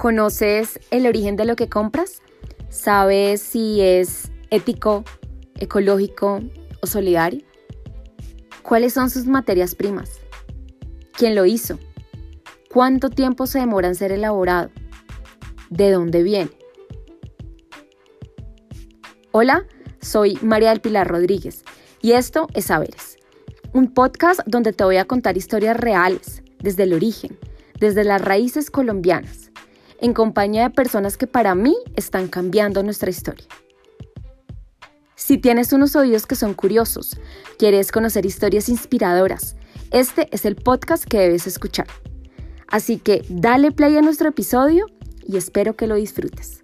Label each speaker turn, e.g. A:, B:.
A: ¿Conoces el origen de lo que compras? ¿Sabes si es ético, ecológico o solidario? ¿Cuáles son sus materias primas? ¿Quién lo hizo? ¿Cuánto tiempo se demora en ser elaborado? ¿De dónde viene? Hola, soy María del Pilar Rodríguez y esto es Saberes, un podcast donde te voy a contar historias reales, desde el origen, desde las raíces colombianas en compañía de personas que para mí están cambiando nuestra historia. Si tienes unos oídos que son curiosos, quieres conocer historias inspiradoras, este es el podcast que debes escuchar. Así que dale play a nuestro episodio y espero que lo disfrutes.